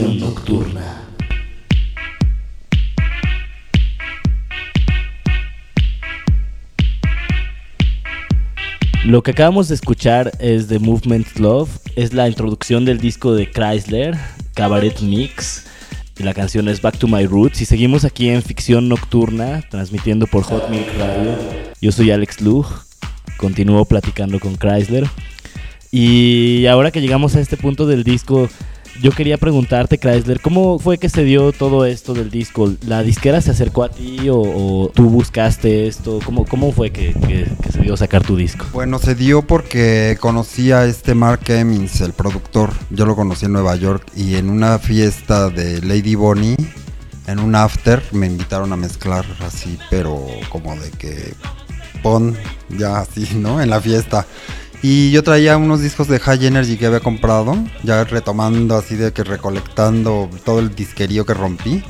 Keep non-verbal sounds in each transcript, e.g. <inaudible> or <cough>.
nocturna. Lo que acabamos de escuchar es The Movement Love, es la introducción del disco de Chrysler, Cabaret Mix. Y la canción es Back to My Roots. Y seguimos aquí en Ficción Nocturna, transmitiendo por Hot Milk Radio. Yo soy Alex Lug, continúo platicando con Chrysler. Y ahora que llegamos a este punto del disco, yo quería preguntarte, Chrysler, ¿cómo fue que se dio todo esto del disco? ¿La disquera se acercó a ti o, tú buscaste esto? ¿Cómo, cómo fue que, se dio sacar tu disco? Bueno, se dio porque conocí a este Mark Emmons, el productor. Yo lo conocí en Nueva York y en una fiesta de Lady Bonnie, en un after, me invitaron a mezclar así, pero como de que pon ya así, ¿no? En la fiesta. Y yo traía unos discos de High Energy que había comprado, ya retomando así de que recolectando todo el disquerío que rompí.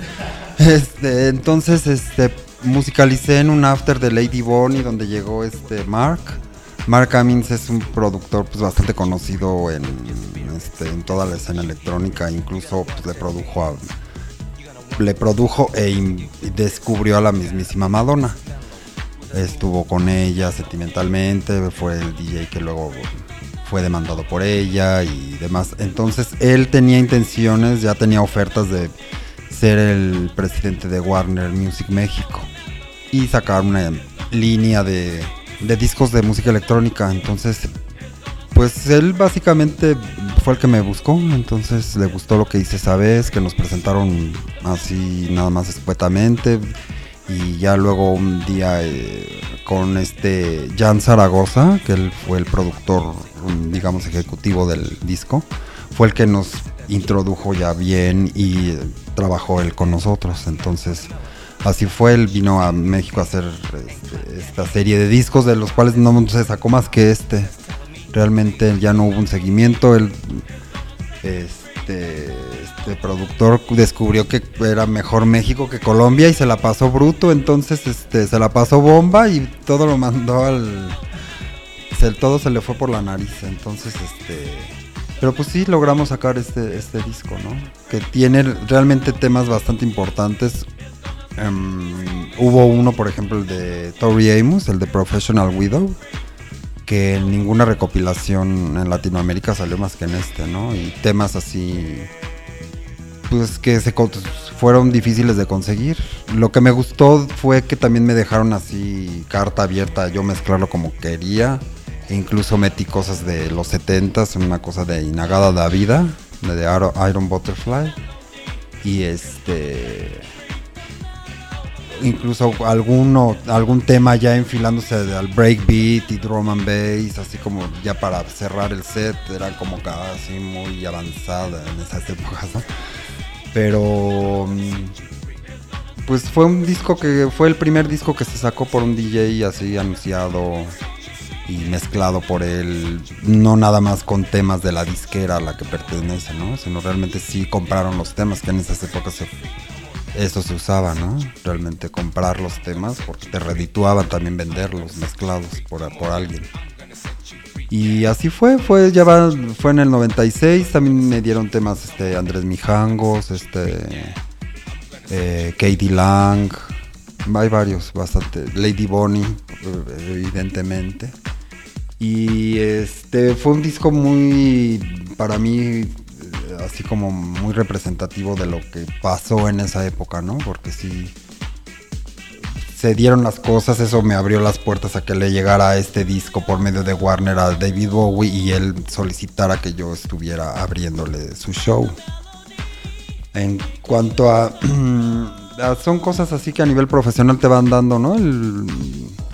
Este, entonces este, musicalicé en un after de Lady Bonnie donde llegó este Mark. Mark Amins es un productor pues, bastante conocido en, este, en toda la escena electrónica, incluso pues, le produjo le produjo e descubrió a la mismísima Madonna estuvo con ella sentimentalmente, fue el DJ que luego fue demandado por ella y demás. Entonces él tenía intenciones, ya tenía ofertas de ser el presidente de Warner Music México y sacar una línea de, de discos de música electrónica. Entonces, pues él básicamente fue el que me buscó, entonces le gustó lo que hice esa vez, que nos presentaron así nada más escuetamente y ya luego un día eh, con este Jan Zaragoza, que él fue el productor, digamos, ejecutivo del disco, fue el que nos introdujo ya bien y trabajó él con nosotros. Entonces, así fue, él vino a México a hacer este, esta serie de discos, de los cuales no se sacó más que este. Realmente ya no hubo un seguimiento, él... Este, este productor descubrió que era mejor México que Colombia y se la pasó bruto, entonces este se la pasó bomba y todo lo mandó al todo se le fue por la nariz, entonces este pero pues sí logramos sacar este este disco, ¿no? Que tiene realmente temas bastante importantes. Em, hubo uno, por ejemplo, el de Tori Amos, el de Professional Widow, que en ninguna recopilación en Latinoamérica salió más que en este, ¿no? Y temas así pues que fueron difíciles de conseguir. Lo que me gustó fue que también me dejaron así carta abierta, yo mezclarlo como quería. E incluso metí cosas de los 70s, una cosa de Inagada la Vida, de Iron Butterfly. Y este incluso alguno, algún tema ya enfilándose al breakbeat y drum and bass, así como ya para cerrar el set, era como casi muy avanzada en esas épocas. Pero mm, pues fue un disco que fue el primer disco que se sacó por un DJ así anunciado y mezclado por él, no nada más con temas de la disquera a la que pertenece, ¿no? Sino realmente sí compraron los temas que en esas épocas eso se usaba, ¿no? Realmente comprar los temas porque te redituaban también venderlos mezclados por, por alguien. Y así fue, fue ya fue en el 96, también me dieron temas este Andrés Mijangos, este eh, Katie Lang, hay varios, bastante, Lady Bonnie, evidentemente. Y este fue un disco muy para mí así como muy representativo de lo que pasó en esa época, ¿no? Porque sí se dieron las cosas, eso me abrió las puertas a que le llegara este disco por medio de Warner a David Bowie y él solicitara que yo estuviera abriéndole su show. En cuanto a, <clears throat> son cosas así que a nivel profesional te van dando, ¿no?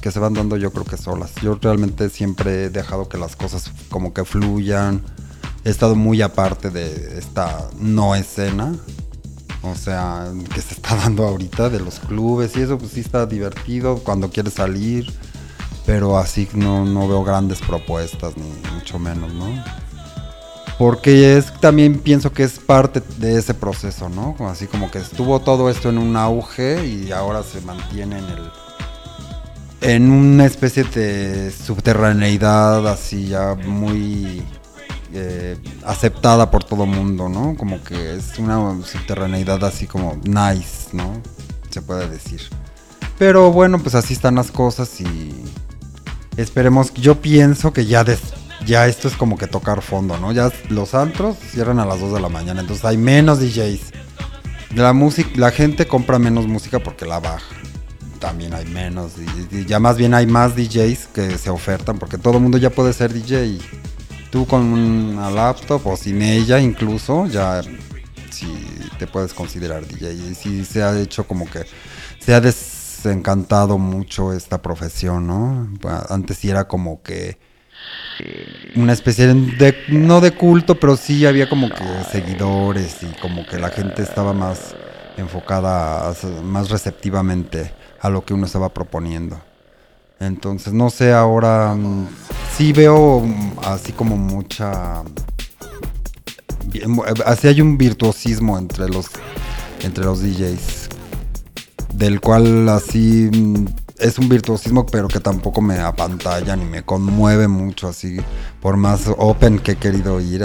que se van dando yo creo que solas. Yo realmente siempre he dejado que las cosas como que fluyan. He estado muy aparte de esta no escena o sea, que se está <laughs> dando ahorita de los clubes y eso, pues sí está divertido cuando quieres salir, pero así no, no veo grandes propuestas, ni mucho menos, ¿no? Porque es también pienso que es parte de ese proceso, ¿no? Así como que estuvo todo esto en un auge y ahora se mantiene en el en una especie de subterraneidad así ya muy eh, aceptada por todo mundo, ¿no? Como que es una subterraneidad así como nice, ¿no? Se puede decir. Pero bueno, pues así están las cosas y esperemos, yo pienso que ya, ya esto es como que tocar fondo, ¿no? Ya los antros cierran a las 2 de la mañana, entonces hay menos DJs. La música, la gente compra menos música porque la baja. También hay menos, ya más bien hay más DJs que se ofertan porque todo el mundo ya puede ser DJ. Tú con una laptop o sin ella incluso, ya si te puedes considerar DJ. Y sí se ha hecho como que se ha desencantado mucho esta profesión, ¿no? Antes sí era como que una especie de, no de culto, pero sí había como que seguidores y como que la gente estaba más enfocada, más receptivamente a lo que uno estaba proponiendo. Entonces, no sé, ahora mm, sí veo mm, así como mucha... Así hay un virtuosismo entre los, entre los DJs, del cual así mm, es un virtuosismo, pero que tampoco me apantalla ni me conmueve mucho, así, por más open que he querido ir,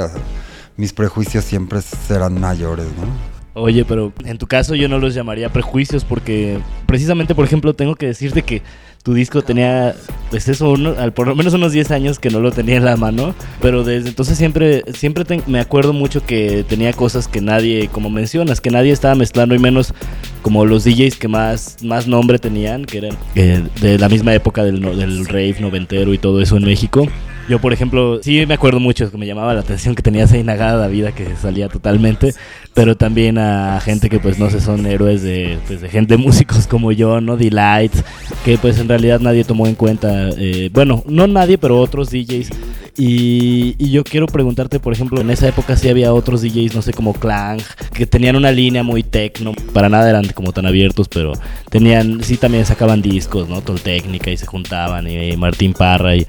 mis prejuicios siempre serán mayores, ¿no? Oye, pero en tu caso yo no los llamaría prejuicios porque precisamente, por ejemplo, tengo que decirte que tu disco tenía, pues eso, por lo menos unos 10 años que no lo tenía en la mano, pero desde entonces siempre, siempre me acuerdo mucho que tenía cosas que nadie, como mencionas, que nadie estaba mezclando y menos como los DJs que más, más nombre tenían, que eran eh, de la misma época del, del rave noventero y todo eso en México. Yo, por ejemplo, sí me acuerdo mucho que me llamaba la atención que tenía esa inagada vida que salía totalmente, pero también a gente que pues no sé, son héroes de, pues, de gente, <laughs> músicos como yo, ¿no? Delight, que pues en realidad nadie tomó en cuenta, eh, bueno, no nadie, pero otros DJs. Y, y, yo quiero preguntarte, por ejemplo, en esa época sí había otros DJs, no sé, como Clang, que tenían una línea muy techno, para nada eran como tan abiertos, pero tenían, sí también sacaban discos, ¿no? Técnica y se juntaban, y Martín Parra y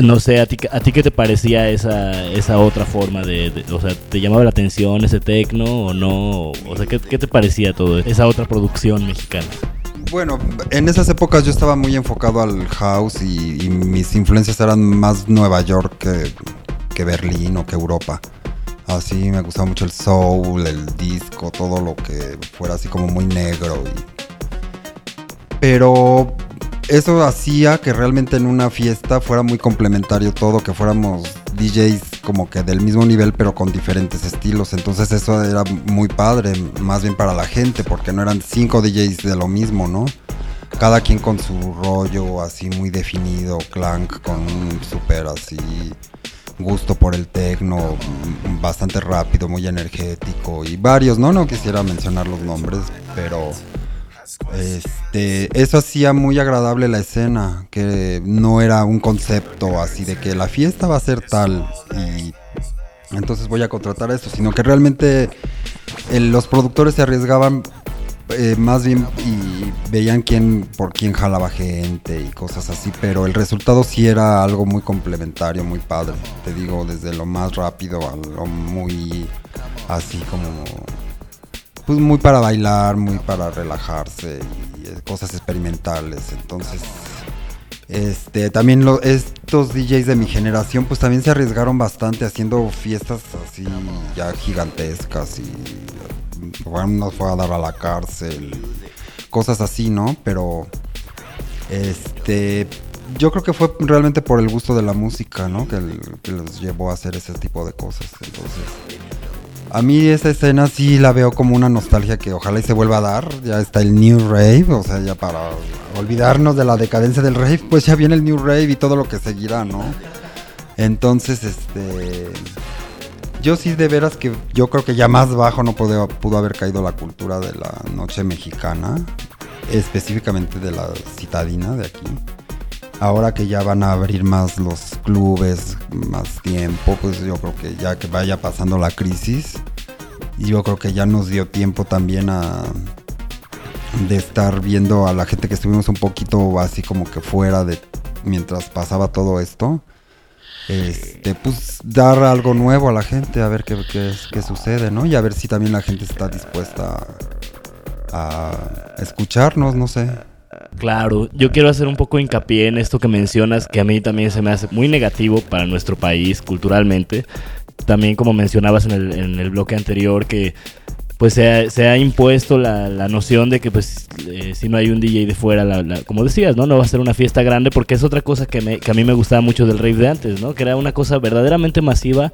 no sé, ¿a ti, ¿a ti qué te parecía esa, esa otra forma de, O sea, ¿te llamaba la atención ese tecno o no? O sea, ¿qué, te parecía todo esa otra producción mexicana? Bueno, en esas épocas yo estaba muy enfocado al house y, mis influencias eran más Nueva York que, que, Berlín o que Europa. Así me gustaba mucho el soul, el disco, todo lo que fuera así como muy negro. Pero eso hacía que realmente en una fiesta fuera muy complementario todo, que fuéramos DJs como que del mismo nivel pero con diferentes estilos. Entonces eso era muy padre, más bien para la gente, porque no eran cinco DJs de lo mismo, ¿no? Cada quien con su rollo así muy definido, clank con un súper así gusto por el tecno, bastante rápido, muy energético y varios, ¿no? No quisiera mencionar los nombres, pero este, eso hacía muy agradable la escena, que no era un concepto así de que la fiesta va a ser tal y entonces voy a contratar esto, sino que realmente los productores se arriesgaban eh, más bien y veían quién por quién jalaba gente y cosas así, pero el resultado sí era algo muy complementario, muy padre. Te digo, desde lo más rápido a lo muy así como pues muy para bailar, muy para relajarse y eh, cosas experimentales. Entonces, este, también estos DJs de mi generación, pues también se arriesgaron bastante haciendo fiestas así ya gigantescas y nos fue a dar a la cárcel, cosas así, ¿no? Pero, este, yo creo que fue realmente por el gusto de la música, ¿no? Que los llevó a hacer ese tipo de cosas. Entonces, a mí esa escena sí la veo como una nostalgia que ojalá se vuelva a dar. Ya está el New Rave, o sea, ya para olvidarnos de la decadencia del rave, pues ya viene el New Rave y todo lo que seguirá, ¿no? Entonces, este... Yo sí de veras que yo creo que ya más bajo no pudo, pudo haber caído la cultura de la noche mexicana, específicamente de la citadina de aquí ahora que ya van a abrir más los clubes, más tiempo, pues yo creo que ya que vaya pasando la crisis, yo creo que ya nos dio tiempo también a de estar viendo a la gente que estuvimos un poquito así como que fuera de mientras pasaba todo esto. Este, pues dar algo nuevo a la gente, a ver qué, qué sucede, ¿no? Y a ver si también la gente está dispuesta a escucharnos, no sé. Claro, yo quiero hacer un poco hincapié en esto que mencionas, que a mí también se me hace muy negativo para nuestro país culturalmente, también como mencionabas en el, bloque anterior, que pues se ha, impuesto la, noción de que pues eh, si no hay un DJ de fuera, como decías, ¿no? No va a ser una fiesta grande porque es otra cosa que, que a mí me gustaba mucho del rave de antes, ¿no? Que era una cosa verdaderamente masiva,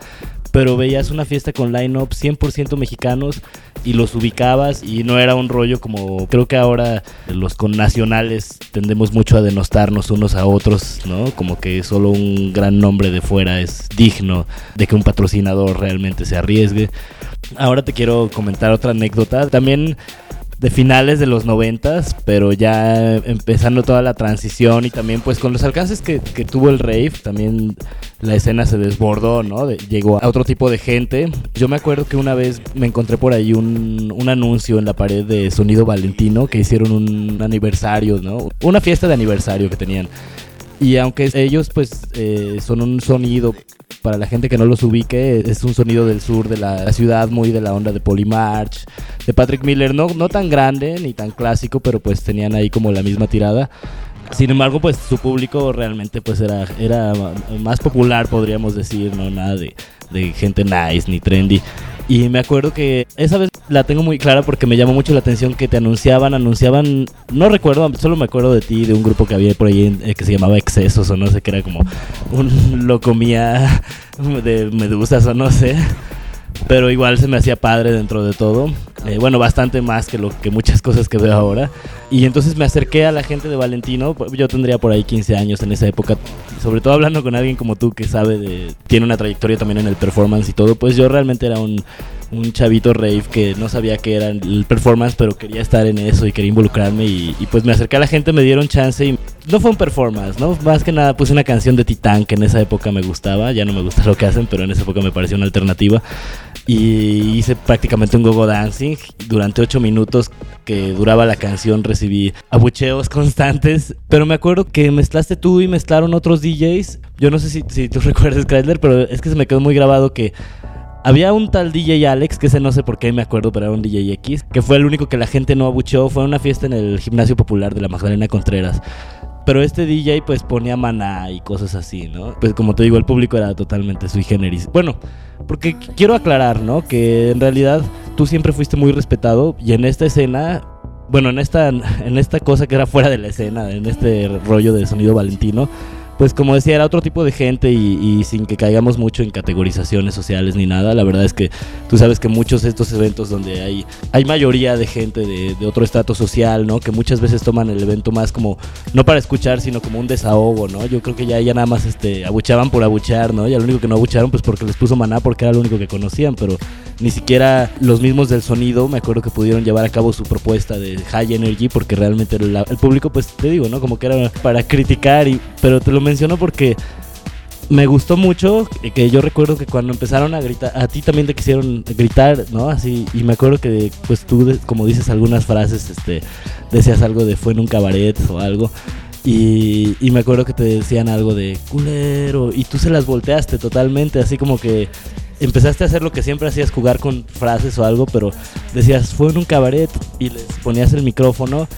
pero veías una fiesta con line-up 100% mexicanos y los ubicabas y no era un rollo como creo que ahora los con nacionales tendemos mucho a denostarnos unos a otros, ¿no? Como que solo un gran nombre de fuera es digno de que un patrocinador realmente se arriesgue. Ahora te quiero comentar otra anécdota. También de finales de los noventas, pero ya empezando toda la transición y también pues con los alcances que, que tuvo el rave, también la escena se desbordó, ¿no? Llegó a otro tipo de gente. Yo me acuerdo que una vez me encontré por ahí un, un, anuncio en la pared de Sonido Valentino que hicieron un aniversario, ¿no? Una fiesta de aniversario que tenían. Y aunque ellos pues eh, son un sonido para la gente que no los ubique, es un sonido del sur de la, ciudad, muy de la onda de Polymarch, de Patrick Miller, no, no tan grande ni tan clásico, pero pues tenían ahí como la misma tirada. Sin embargo, pues su público realmente pues era, era más popular, podríamos decir, no nada de, de gente nice ni trendy. Y me acuerdo que esa vez la tengo muy clara porque me llamó mucho la atención que te anunciaban, anunciaban, no recuerdo, solo me acuerdo de ti, de un grupo que había por ahí eh, que se llamaba Excesos o no sé, que era como un locomía de medusas o no sé. Pero igual se me hacía padre dentro de todo. Eh, bueno, bastante más que lo que muchas cosas que veo ahora. Y entonces me acerqué a la gente de Valentino. Yo tendría por ahí 15 años en esa época. Sobre todo hablando con alguien como tú que sabe de. tiene una trayectoria también en el performance y todo. Pues yo realmente era un, un chavito rave que no sabía qué era el performance, pero quería estar en eso y quería involucrarme. Y, y, pues me acerqué a la gente, me dieron chance y no fue un performance, ¿no? Más que nada puse una canción de Titán que en esa época me gustaba. Ya no me gusta lo que hacen, pero en esa época me pareció una alternativa. Y hice prácticamente un gogo dancing. Durante ocho minutos que duraba la canción recibí abucheos <laughs> constantes. Pero me acuerdo que mezclaste tú y mezclaron otros DJs. Yo no sé si, si tú <laughs> recuerdas, Chrysler, pero es que se me quedó muy grabado que había un tal DJ Alex, que ese no sé por qué me acuerdo, pero era un DJ X, que fue el único que la gente no abucheó. Fue una fiesta en el gimnasio popular de la Magdalena Contreras. Pero este DJ pues ponía maná y cosas así, ¿no? Pues como te digo, el público era totalmente sui generis. Bueno, porque quiero aclarar, ¿no? Que en realidad tú siempre fuiste muy respetado y en esta escena, bueno, en esta, en esta cosa que era fuera de la escena, en este rollo de sonido valentino, pues como decía, era otro tipo de gente y, y, sin que caigamos mucho en categorizaciones sociales ni nada. La verdad es que tú sabes que muchos de estos eventos donde hay, hay mayoría de gente de, otro estrato social, ¿no? Que muchas veces toman el evento más como, no para escuchar, sino como un desahogo, ¿no? Yo creo que ya, ya nada más este, abuchaban por abuchear, ¿no? Ya lo único que no abucharon pues porque les puso maná porque era lo único que conocían, pero ni siquiera los mismos del sonido, me acuerdo que pudieron llevar a cabo su propuesta de High Energy porque realmente el público, pues te digo, ¿no? Como que era para criticar, y, pero te lo menciono porque me gustó mucho que yo recuerdo que cuando empezaron a gritar, a ti también te quisieron gritar, ¿no? Así, y me acuerdo que pues tú, como dices algunas frases, este, decías algo de fue en un cabaret o algo. Y, y, me acuerdo que te decían algo de culero y tú se las volteaste totalmente, así como que empezaste a hacer lo que siempre hacías, jugar con frases o algo, pero decías, fue en un cabaret y les ponías el micrófono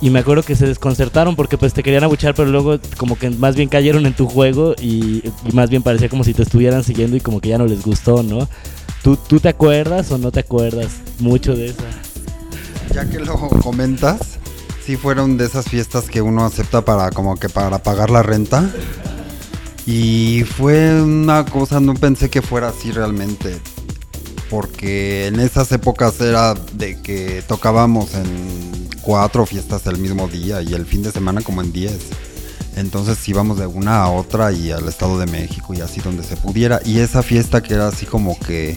y me acuerdo que se desconcertaron porque pues te querían abuchar, pero luego como que más bien cayeron en tu juego y, y más bien parecía como si te estuvieran siguiendo y como que ya no les gustó, ¿no? ¿Tú, ¿Tú te acuerdas o no te acuerdas mucho de esa? Ya que lo comentas, sí fueron de esas fiestas que uno acepta para como que para pagar la renta. Y fue una cosa, no pensé que fuera así realmente. Porque en esas épocas era de que tocábamos en cuatro fiestas el mismo día y el fin de semana como en diez. Entonces íbamos de una a otra y al Estado de México y así donde se pudiera. Y esa fiesta que era así como que...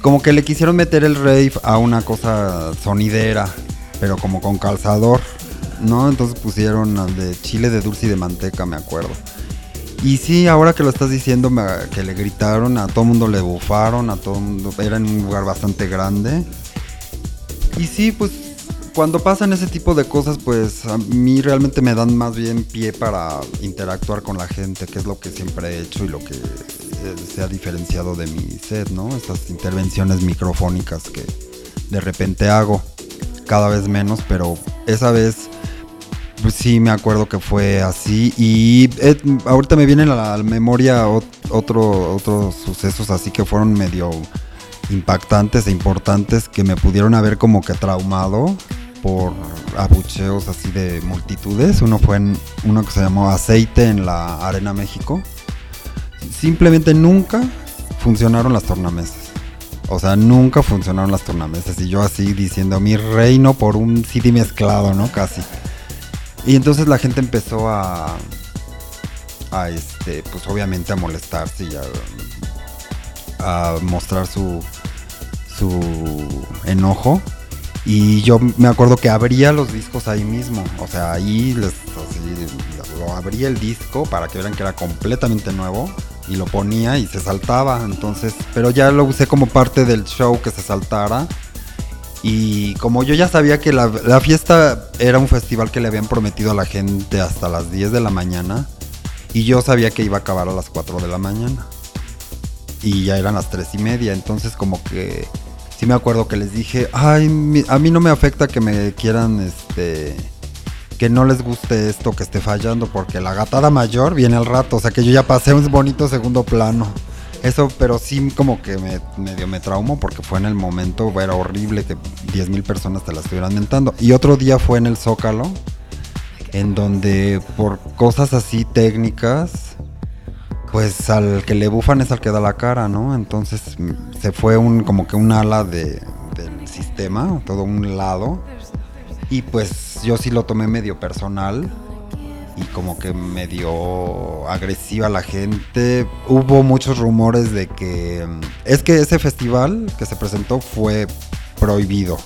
Como que le quisieron meter el rave a una cosa sonidera, pero como con calzador, ¿no? Entonces pusieron de chile de dulce y de manteca, me acuerdo. Y sí, ahora que lo estás diciendo, me, que le gritaron, a todo mundo le bufaron, a todo mundo, era en un lugar bastante grande. Y sí, pues cuando pasan ese tipo de cosas, pues a mí realmente me dan más bien pie para interactuar con la gente, que es lo que siempre he hecho y lo que se ha diferenciado de mi set, ¿no? Estas intervenciones microfónicas que de repente hago, cada vez menos, pero esa vez sí me acuerdo que fue así. Y eh, ahorita me vienen a la memoria otro, otros sucesos así que fueron medio impactantes e importantes que me pudieron haber como que traumado por abucheos así de multitudes. Uno fue en uno que se llamó Aceite en la Arena México. Simplemente nunca funcionaron las tornamesas. O sea, nunca funcionaron las tornamesas. Y yo así diciendo mi reino por un CD mezclado, ¿no? Casi. Y entonces la gente empezó a. este, pues obviamente a molestarse y a, a mostrar su. su enojo. Y yo me acuerdo que abría los discos ahí mismo. O sea, ahí les, así, lo abría el disco para que vieran que era completamente nuevo y lo ponía y se saltaba. Entonces, pero ya lo usé como parte del show que se saltara. Y como yo ya sabía que la, fiesta era un festival que le habían prometido a la gente hasta las 10 de la mañana, y yo sabía que iba a acabar a las 4 de la mañana. Y ya eran las 3 y media, entonces como que sí me acuerdo que les dije, ay, a mí no me afecta que me quieran, este, que no les guste esto que esté fallando, porque la gatada mayor viene al rato, o sea que yo ya pasé un bonito segundo plano. Eso, pero sí como que me medio me traumó porque fue en el momento, era horrible que 10.000 personas te la estuvieran mentando. Y otro día fue en el Zócalo, en donde por cosas así técnicas, pues al que le bufan es al que da la cara, ¿no? Entonces se fue un como que un ala de, del sistema, todo un lado. Y pues yo sí lo tomé medio personal y como que medio agresiva la gente. Hubo muchos rumores de que es que ese festival que se presentó fue prohibido.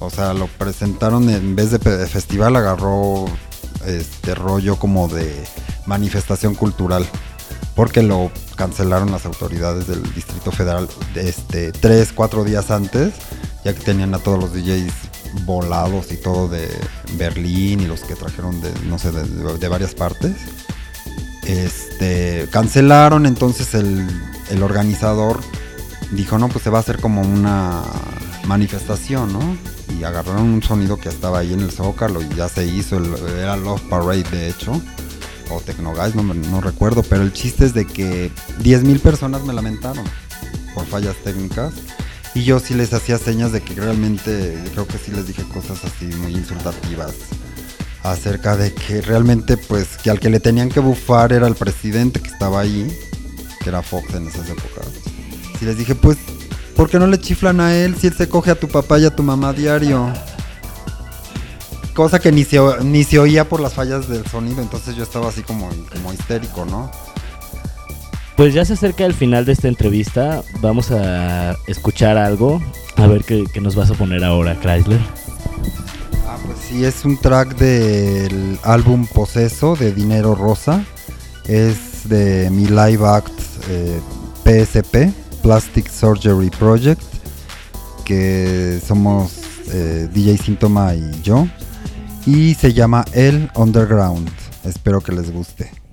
O sea, lo presentaron en vez de festival agarró este rollo como de manifestación cultural porque lo cancelaron las autoridades del Distrito Federal este tres cuatro días antes ya que tenían a todos los DJs volados y todo de Berlín y los que trajeron de, no sé, de, varias partes. Este, cancelaron, entonces el, el, organizador dijo, no, pues se va a hacer como una manifestación, ¿no? Y agarraron un sonido que estaba ahí en el Zócalo y ya se hizo, era Love Parade de hecho, o Techno Guys, no, no recuerdo, pero el chiste es de que 10.000 personas me lamentaron por fallas técnicas y yo sí les hacía señas de que realmente, creo que sí les dije cosas así muy insultativas acerca de que realmente pues que al que le tenían que bufar era el presidente que estaba ahí, que era Fox en esas épocas. Y les dije, pues, ¿por qué no le chiflan a él si él se coge a tu papá y a tu mamá diario? Cosa que ni se, ni se oía por las fallas del sonido, entonces yo estaba así como, como histérico, ¿no? Pues ya se acerca el final de esta entrevista. Vamos a escuchar algo. A ver qué, nos vas a poner ahora, Chrysler. Ah, pues sí, es un track del álbum Poseso de Dinero Rosa. Es de mi live act PSP, eh, Plastic Surgery Project. Que somos eh, DJ Síntoma y yo. Y se llama El Underground. Espero que les guste.